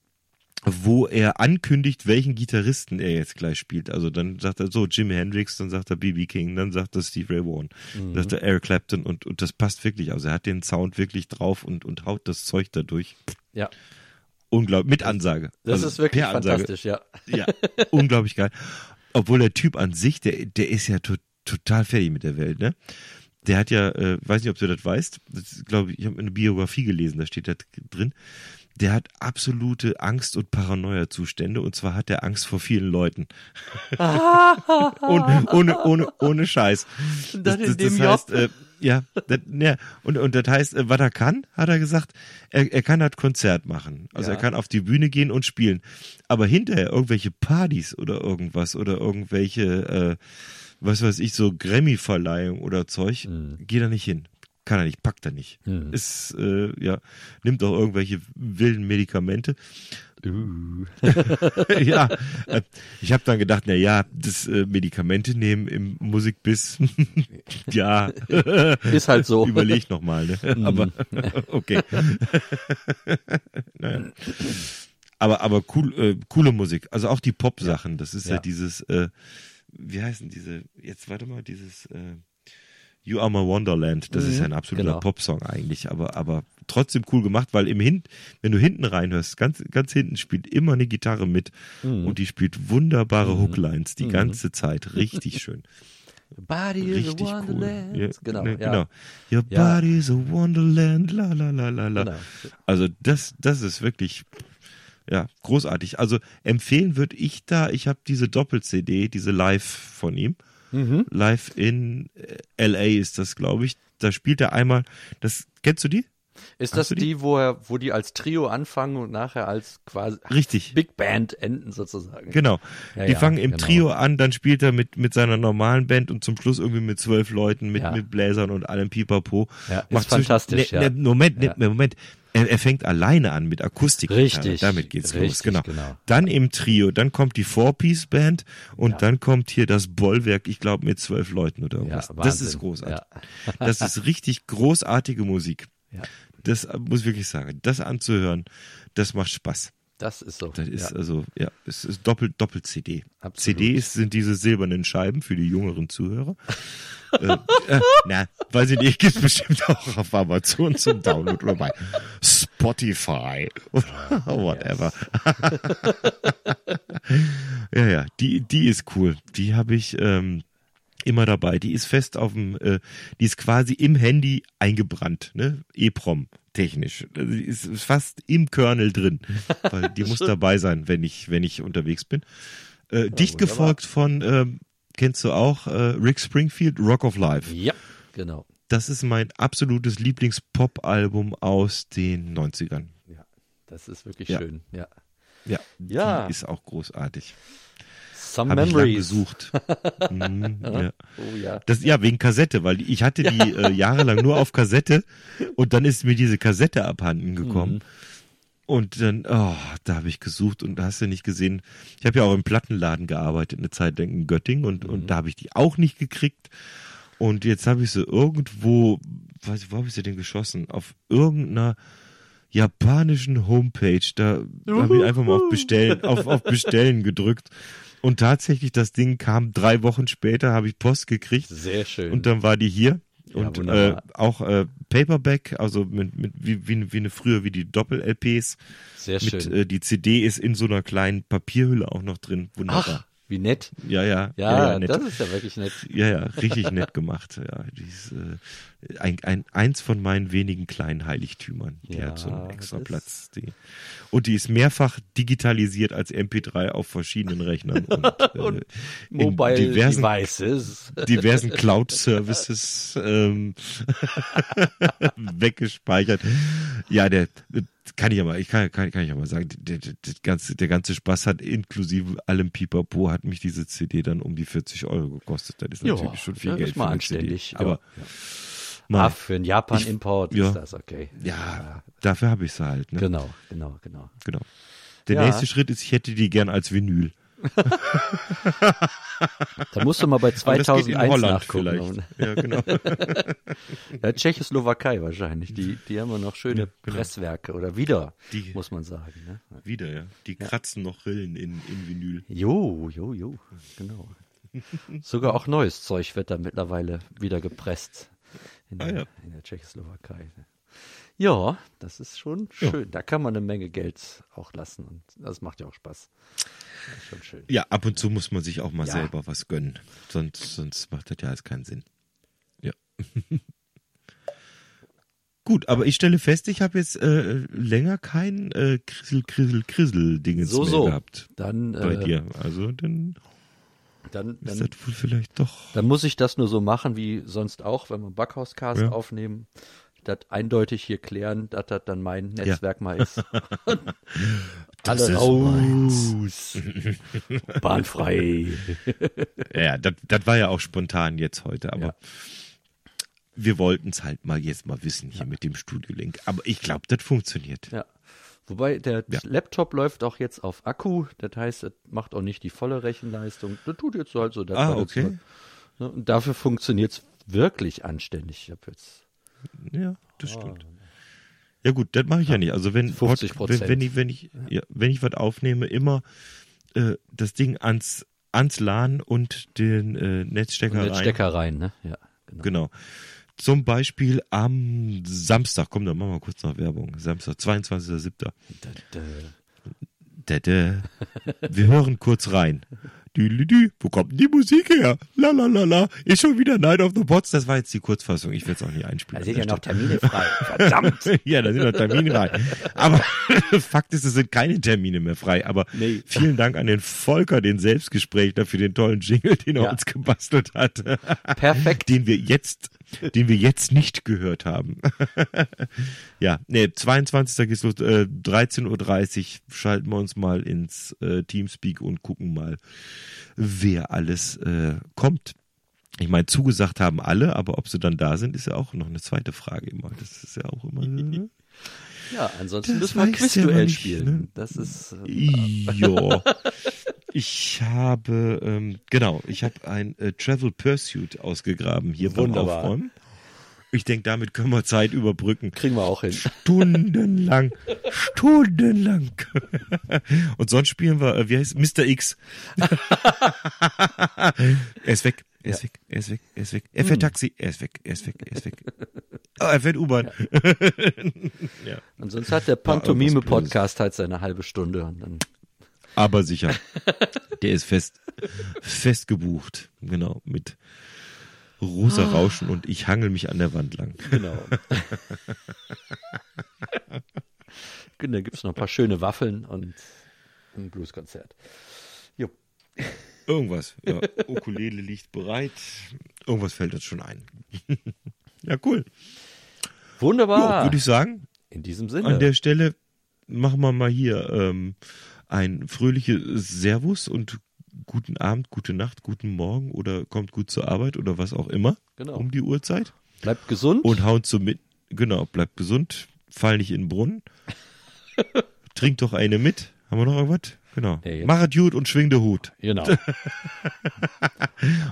C: wo er ankündigt, welchen Gitarristen er jetzt gleich spielt. Also dann sagt er so Jimi Hendrix, dann sagt er B.B. King, dann sagt er Steve Ray Vaughan, dann sagt er Eric Clapton und, und das passt wirklich. Also er hat den Sound wirklich drauf und, und haut das Zeug dadurch.
B: ja,
C: Unglaublich, mit Ansage.
B: das
C: Also
B: ist wirklich fantastisch, ja.
C: Ja, unglaublich geil. Obwohl der Typ an sich, der, der ist ja to total fertig mit der Welt, ne? Der hat ja, äh, weiß nicht, ob du das weißt, das glaube ich, ich habe eine Biografie gelesen, da steht da drin. Der hat absolute Angst- und Paranoia-Zustände und zwar hat er Angst vor vielen Leuten. ohne, ohne, ohne, ohne Scheiß.
B: dann in dem
C: heißt,
B: Job.
C: äh, ja, das, ja, und, und das heißt, äh, was er kann, hat er gesagt, er, er kann das Konzert machen. Also
B: Ja.
C: er kann auf die Bühne gehen und spielen. Aber hinterher irgendwelche Partys oder irgendwas oder irgendwelche, äh, was weiß ich, so Grammy-Verleihung oder Zeug,
B: Mhm.
C: geht er nicht hin. Kann er nicht, packt er nicht. Ist, äh, ja, nimmt auch irgendwelche wilden Medikamente.
B: Uh.
C: ja, äh, ich habe dann gedacht, na ja, das äh, Medikamente nehmen im Musikbiss, ja,
B: Ist halt so.
C: überleg noch mal, ne? Aber okay. naja. Aber aber cool, äh, coole Musik, also auch die Pop-Sachen. Das ist ja,
B: Ja.
C: dieses, äh, wie heißen diese? Jetzt warte mal, dieses. Äh, You Are My Wonderland, das ist ja ein absoluter
B: genau.
C: Popsong eigentlich, aber, aber trotzdem cool gemacht, weil im Hin, wenn du hinten reinhörst, ganz, ganz hinten spielt immer eine Gitarre mit
B: Mhm.
C: und die spielt wunderbare Hooklines die ganze Zeit. Richtig schön.
B: Body is a
C: Richtig cool.
B: Wonderland.
C: Ja,
B: genau,
C: ne,
B: ja.
C: genau. Your
B: Ja.
C: body is a wonderland, la la la la la.
B: Genau.
C: Also das, das ist wirklich ja großartig. Also empfehlen würde ich da. Ich habe diese Doppel-CD, diese Live von ihm.
B: Mhm.
C: Live in äh, LA ist das, glaube ich. Da spielt er einmal. Das kennst du die?
B: Ist
C: Hast
B: das
C: die?
B: die, wo, er, wo die als Trio anfangen und nachher als quasi
C: Richtig.
B: Big Band enden sozusagen?
C: Genau.
B: Ja,
C: die
B: ja,
C: fangen im
B: genau.
C: Trio an, dann spielt er mit, mit seiner normalen Band und zum Schluss irgendwie mit zwölf Leuten, mit,
B: Ja.
C: mit Bläsern und allem Pipapo.
B: Ja, ist
C: Macht zwischen-
B: fantastisch,
C: Ne, ne, Moment, ne, Moment. Er, er fängt alleine an mit Akustik.
B: Richtig,
C: Damit geht's los,
B: richtig,
C: genau.
B: genau.
C: Dann im Trio, dann kommt die Four-Piece-Band und
B: Ja.
C: dann kommt hier das Bollwerk, ich glaube mit zwölf Leuten oder irgendwas.
B: Ja,
C: das ist großartig.
B: Ja.
C: Das ist richtig großartige Musik. Das äh, muss ich wirklich sagen. Das anzuhören, das macht Spaß.
B: Das ist so.
C: Das ist
B: ja.
C: also, ja, es ist doppelt, doppelt CD.
B: Absolut.
C: CDs sind diese silbernen Scheiben für die jüngeren Zuhörer. äh, äh, na, weiß ich nicht, gibt's bestimmt auch auf Amazon zum Download oder bei Spotify oder whatever. ja, ja, die, die ist cool. Die habe ich ähm, immer dabei. Die ist fest auf dem, äh, die ist quasi im Handy eingebrannt, ne? EEPROM technisch. Also Die ist fast im Kernel drin, weil die muss dabei sein, wenn ich, wenn ich unterwegs bin. Äh, dicht
B: wunderbar.
C: gefolgt von, ähm, kennst du auch, äh, Rick Springfield, Rock of Life.
B: ja, genau.
C: Das ist mein absolutes Lieblings-Pop-Album aus den 90ern.
B: Ja, das ist wirklich
C: Ja.
B: schön. Ja.
C: Ja,
B: Ja.
C: ist auch großartig.
B: Some
C: ich lang
B: Memories.
C: gesucht. mhm, ja.
B: Oh ja.
C: Das, ja, wegen Kassette, weil ich hatte die äh, jahrelang nur auf Kassette und dann ist mir diese Kassette abhanden gekommen.
B: Mhm.
C: Und dann, oh, da habe ich gesucht und da hast du nicht gesehen. Ich habe ja auch im Plattenladen gearbeitet, eine Zeit lang in Göttingen und,
B: Mhm.
C: und da habe ich die auch nicht gekriegt. Und jetzt habe ich sie irgendwo, weiß ich, wo habe ich sie denn geschossen? Auf irgendeiner japanischen Homepage. Da habe ich einfach mal auf Bestellen, auf, auf Bestellen gedrückt. Und tatsächlich, das Ding kam drei Wochen später, habe ich Post gekriegt.
B: Sehr schön.
C: Und dann war die hier.
B: Ja,
C: Und äh,
B: wunderbar.
C: auch äh, Paperback, also mit, mit wie, wie, wie eine früher wie die Doppel-LPs.
B: Sehr
C: Mit
B: schön.
C: äh, die CD ist in so einer kleinen Papierhülle auch noch drin. Wunderbar.
B: Ach, wie nett.
C: Ja, ja.
B: Ja,
C: ja, nett.
B: das ist ja wirklich nett.
C: ja, ja, richtig nett gemacht. Ja, die ist, äh, ein, ein, eins von meinen wenigen kleinen Heiligtümern. Die
B: Ja,
C: hat so einen extra Platz. Die, und die ist mehrfach digitalisiert als MP3 auf verschiedenen Rechnern und, äh, in
B: Mobile
C: diversen
B: Devices.
C: diversen Cloud-Services ähm, weggespeichert. Ja, der kann ich ja mal, ich kann, kann, kann ich ja mal sagen, der, der, der, ganze, der ganze Spaß hat inklusive allem Pipapo hat mich diese CD dann um die 40 Euro gekostet. Das ist
B: Ja,
C: natürlich schon viel Geld
B: ist mal
C: für eine CD.
B: anständig.
C: Aber
B: ja.
C: mal,
B: Ah, für einen Japan-Import
C: ja.
B: ist das okay.
C: ja, dafür habe ich sie halt. Ne?
B: Genau, genau, genau.
C: Genau. Der
B: Ja.
C: nächste Schritt ist, ich hätte die gern als Vinyl.
B: Da musst du mal bei
C: Aber das geht in
B: 2001
C: Holland
B: nachgucken.
C: vielleicht. Ja, genau.
B: Ja, Tschechoslowakei wahrscheinlich. Die, die haben ja noch schöne
C: Ja, genau.
B: Presswerke oder wieder,
C: Die-
B: muss man sagen. Ne?
C: Wieder, ja. Die kratzen noch Rillen in, in Vinyl.
B: Jo, jo, jo, genau. Sogar auch neues Zeug wird da mittlerweile wieder gepresst in,
C: Ah,
B: der,
C: ja.
B: in der Tschechoslowakei. Ja, das ist schon
C: Ja.
B: schön. Da kann man eine Menge Geld auch lassen und das macht ja auch Spaß. Ist schon schön.
C: Ja, ab und zu muss man sich auch mal
B: Ja.
C: selber was gönnen. Sonst, sonst macht das ja alles keinen Sinn. Ja. Gut, aber ich stelle fest, ich habe jetzt äh, länger kein äh, Krissel, Krissel, Krissel-Dingens
B: So,
C: mehr
B: so.
C: gehabt
B: Dann,
C: bei
B: äh,
C: dir. Also dann
B: dann,
C: ist
B: dann,
C: das wohl vielleicht doch.
B: dann muss ich das nur so machen wie sonst auch, wenn wir Backhauscast
C: Ja.
B: aufnehmen. Das eindeutig hier klären, dass das dann mein Netzwerk mal ist.
C: Das
B: Alle
C: ist
B: raus. Bahnfrei.
C: Ja, das, das war ja auch spontan jetzt heute, aber
B: Ja.
C: wir wollten es halt mal jetzt mal wissen hier mit dem Studio-Link. Aber ich glaube, das funktioniert.
B: Ja. Wobei der
C: Ja.
B: Laptop läuft auch jetzt auf Akku, das heißt, es macht auch nicht die volle Rechenleistung. Das tut jetzt halt so. Das
C: Ah,
B: war jetzt
C: okay.
B: Ne, Und dafür funktioniert es wirklich anständig. Ich habe jetzt
C: Ja, das stimmt. Ja gut, das mache ich ja nicht. Also wenn
B: 50
C: wenn, wenn ich wenn ich ja, wenn ich was aufnehme, immer äh, das Ding ans ans LAN und den äh, Netzstecker
B: und den
C: rein.
B: Rein, ne? Ja, genau.
C: Genau. Zum Beispiel am Samstag, komm, dann machen wir kurz noch Werbung. Samstag, 22.07.
B: Da, da.
C: Dä, dä. Wir hören kurz rein. Dü. Wo kommt die Musik her? La la la la. Ist schon wieder Night of the Pots. Das war jetzt die Kurzfassung. Ich will es auch nicht einspielen.
B: Da sind ja noch Termine frei. Verdammt!
C: ja, da sind noch Termine frei. Aber Fakt ist, es sind keine Termine mehr frei. Aber
B: Nee.
C: vielen Dank an den Volker, den Selbstgespräch, für den tollen Jingle, den er
B: Ja.
C: uns gebastelt hat.
B: Perfekt.
C: Den wir jetzt den wir jetzt nicht gehört haben. ja, nee, 22. geht's los, äh, 13.30 Uhr schalten wir uns mal ins äh, Teamspeak und gucken mal, wer alles äh, kommt. Ich meine, zugesagt haben alle, aber ob sie dann da sind, ist ja auch noch eine zweite Frage immer. Das ist ja auch immer. Ne?
B: Ja, ansonsten
C: Das
B: müssen wir
C: ja
B: Quizduell
C: nicht,
B: spielen.
C: ne?
B: Das ist äh,
C: Ja. Ich habe, ähm, genau, ich habe ein äh, Travel Pursuit ausgegraben hier beim
B: Wunderbar.
C: Aufräumen. Ich denke, damit können wir Zeit überbrücken.
B: kriegen wir auch hin.
C: Stundenlang. Stundenlang. Und sonst spielen wir, äh, wie heißt? Mr. X. er ist weg. Er ist weg, er ist weg, er ist weg. Er fährt Taxi, er ist weg, er ist weg, er ist weg. Oh, er fährt U-Bahn.
B: Ansonsten hat der Pantomime-Podcast halt seine halbe Stunde und dann
C: Aber sicher. Der ist fest, fest gebucht. Genau, mit rosa Rauschen und ich hangel mich an der Wand lang.
B: Genau. da gibt's noch ein paar schöne Waffeln und ein Blueskonzert. Jo.
C: Irgendwas. Ja, Ukulele liegt bereit. Irgendwas fällt uns schon ein. ja, cool.
B: Wunderbar.
C: Würde ich sagen,
B: In diesem Sinne.
C: an der Stelle machen wir mal hier ähm, ein fröhliches Servus und guten Abend, gute Nacht, guten Morgen oder kommt gut zur Arbeit oder was auch immer
B: Genau.
C: um die Uhrzeit.
B: Bleibt gesund.
C: Und hauen zum mit. Genau, bleibt gesund, fall nicht in den Brunnen. Trink doch eine mit. Haben wir noch irgendwas? Genau.
B: Nee,
C: Machet gut und schwing den Hut.
B: genau.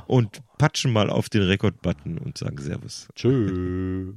C: Und patschen mal auf den Rekord-Button und sagen Servus.
B: Tschüss.